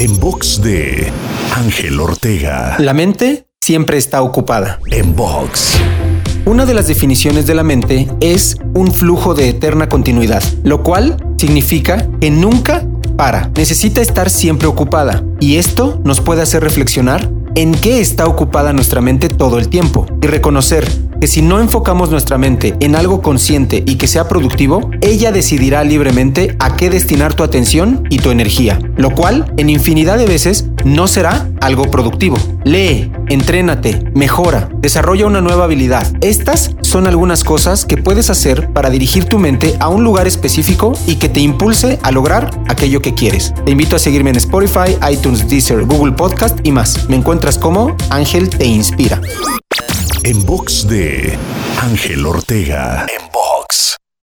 En box de Ángel Ortega. La mente siempre está ocupada. En box. Una de las definiciones de la mente es un flujo de eterna continuidad, lo cual significa que nunca para. Necesita estar siempre ocupada. Y esto nos puede hacer reflexionar en qué está ocupada nuestra mente todo el tiempo y reconocer que si no enfocamos nuestra mente en algo consciente y que sea productivo, ella decidirá libremente a qué destinar tu atención y tu energía, lo cual en infinidad de veces no será algo productivo. Lee, entrénate, mejora, desarrolla una nueva habilidad. Estas son algunas cosas que puedes hacer para dirigir tu mente a un lugar específico y que te impulse a lograr aquello que quieres. Te invito a seguirme en Spotify, iTunes, Deezer, Google Podcast y más. Me encuentras como Ángel Te Inspira. En box de Ángel Ortega. En box.